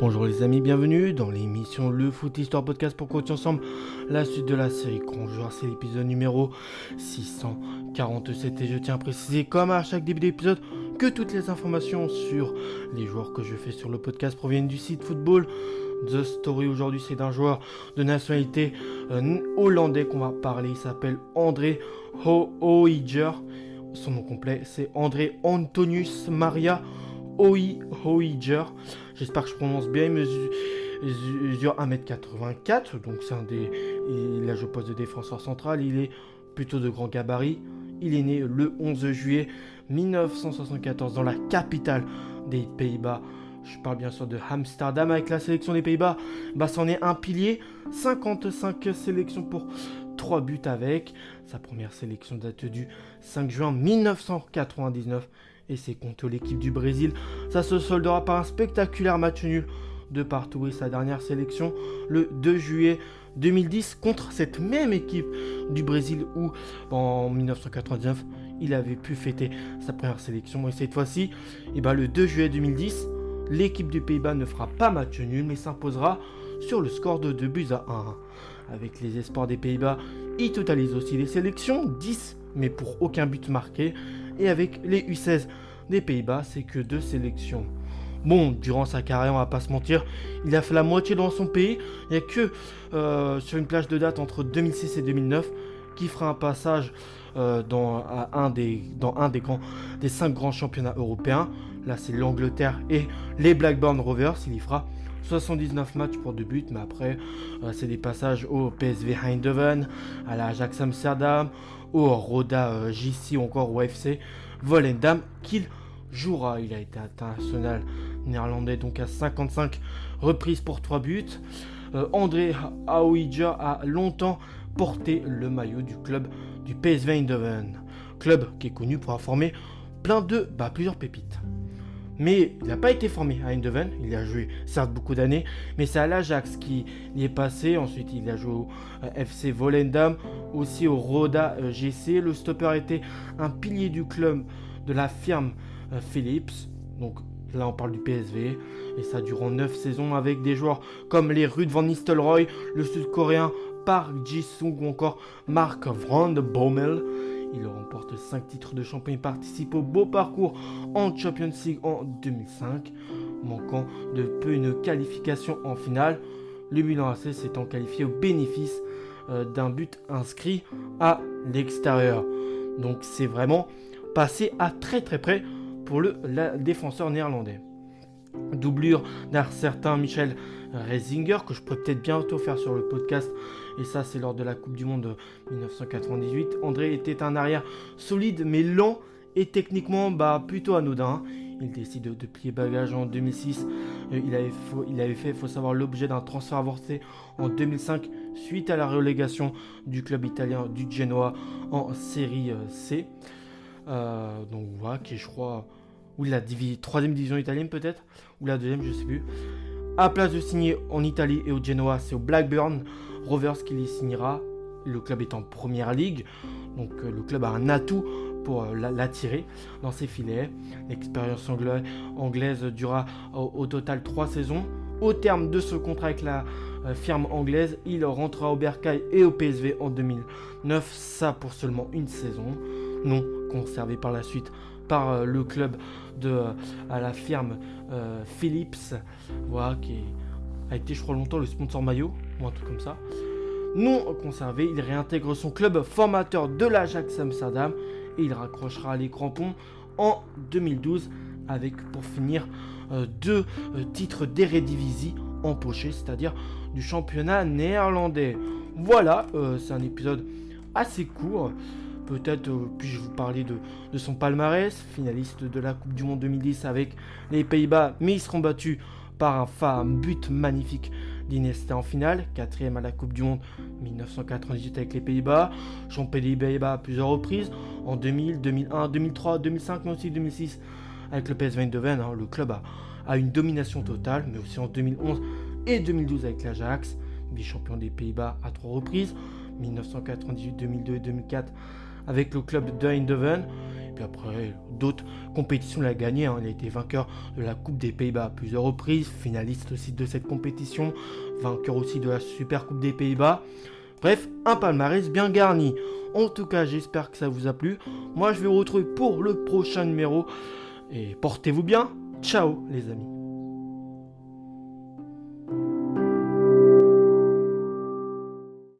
Bonjour les amis, bienvenue dans l'émission Le Foot Histoire Podcast pour continuer ensemble la suite de la série Conjure. C'est l'épisode numéro 647 et je tiens à préciser comme à chaque début d'épisode que toutes les informations sur les joueurs que je fais sur le podcast proviennent du site Football. The Story aujourd'hui c'est d'un joueur de nationalité euh, hollandais qu'on va parler, il s'appelle André Hoiger. Son nom complet c'est André Antonius Maria Hoiger. J'espère que je prononce bien. Il mesure 1m84, donc c'est un des. Il a joué poste de défenseur central. Il est plutôt de grand gabarit. Il est né le 11 juillet 1974 dans la capitale des Pays-Bas. Je parle bien sûr de Amsterdam avec la sélection des Pays-Bas. Bah, c'en est un pilier. 55 sélections pour 3 buts avec. Sa première sélection date du 5 juin 1999 et c'est contre l'équipe du Brésil. Ça se soldera par un spectaculaire match nul de partout. Et sa dernière sélection le 2 juillet 2010 contre cette même équipe du Brésil où en 1999 il avait pu fêter sa première sélection. Et cette fois-ci eh ben, le 2 juillet 2010 l'équipe du Pays-Bas ne fera pas match nul mais s'imposera sur le score de 2 buts à 1 avec les espoirs des Pays-Bas il totalise aussi les sélections. 10 mais pour aucun but marqué et avec les U16 des Pays-Bas, c'est que deux sélections. Bon, durant sa carrière, on va pas se mentir, il a fait la moitié dans son pays. Il n'y a que euh, sur une plage de date entre 2006 et 2009 qui fera un passage euh, dans, un des, grands, des cinq grands championnats européens. Là, c'est l'Angleterre et les Blackburn Rovers. Il y fera 79 matchs pour deux buts, mais après, euh, c'est des passages au PSV Eindhoven, à l'Ajax Amsterdam, au Roda JC ou encore au FC Volendam qu'il jouera. Il a été international néerlandais donc à 55 reprises pour 3 buts. Euh, André Aouidja a longtemps porté le maillot du club du PSV Eindhoven. Club qui est connu pour formé plein de, bah, plusieurs pépites. Mais il n'a pas été formé à Eindhoven, il a joué certes beaucoup d'années, mais c'est à l'Ajax qui y est passé. Ensuite, il a joué au euh, FC Volendam, aussi au Roda euh, GC. Le stopper était un pilier du club de la firme euh, Philips. Donc là, on parle du PSV. Et ça durant 9 saisons avec des joueurs comme les Ruud van Nistelrooy, le sud-coréen Park Ji-sung ou encore Mark Van Bommel. Il remporte 5 titres de champion et participe au beau parcours en Champions League en 2005. Manquant de peu une qualification en finale, le Milan AC s'étant qualifié au bénéfice euh, d'un but inscrit à l'extérieur. Donc c'est vraiment passé à très très près pour le défenseur néerlandais. Doublure d'un certain Michel Reisinger que je pourrais peut-être bientôt faire sur le podcast et ça c'est lors de la Coupe du Monde 1998. André était un arrière solide mais lent et techniquement bah, plutôt anodin. Il décide de, plier bagage en 2006. Euh, il, avait il avait fait, il faut savoir, l'objet d'un transfert avancé en 2005 suite à la relégation du club italien du Genoa en série C. Euh, donc voilà, qui est, je crois, ou la troisième division italienne peut-être, ou la deuxième, je sais plus. À place de signer en Italie et au Genoa, c'est au Blackburn Rovers qu'il y signera. Le club est en première ligue, donc euh, le club a un atout pour euh, l'attirer dans ses filets. L'expérience anglaise durera au, total trois saisons. Au terme de ce contrat avec la firme anglaise, il rentrera au Bercail et au PSV en 2009, ça pour seulement une saison. Non conservé par la suite par euh, le club de euh, la firme euh, Philips, qui a été je crois longtemps le sponsor maillot, ou un truc comme ça. Non conservé, il réintègre son club formateur de l'Ajax Amsterdam et il raccrochera les crampons en 2012 avec pour finir deux titres d'Eredivisie empochés, c'est-à-dire du championnat néerlandais. Voilà, c'est un épisode assez court. Peut-être euh, puis-je vous parler de, son palmarès, finaliste de la Coupe du Monde 2010 avec les Pays-Bas, mais ils seront battus par un, femme but magnifique d'Inesta en finale, quatrième à la Coupe du Monde 1998 avec les Pays-Bas, champion des Pays-Bas à plusieurs reprises, en 2000, 2001, 2003, 2005, mais aussi 2006 avec le PSV Eindhoven. Hein. le club a, a, une domination totale, mais aussi en 2011 et 2012 avec l'Ajax, vice-champion des Pays-Bas à trois reprises, 1998, 2002 et 2004 avec le club de Eindhoven. Et puis après, d'autres compétitions, il a gagné. Hein. Il a été vainqueur de la Coupe des Pays-Bas à plusieurs reprises, finaliste aussi de cette compétition, vainqueur aussi de la Super Coupe des Pays-Bas. Bref, un palmarès bien garni. En tout cas, j'espère que ça vous a plu. Moi, je vais vous retrouver pour le prochain numéro. Et portez-vous bien. Ciao les amis.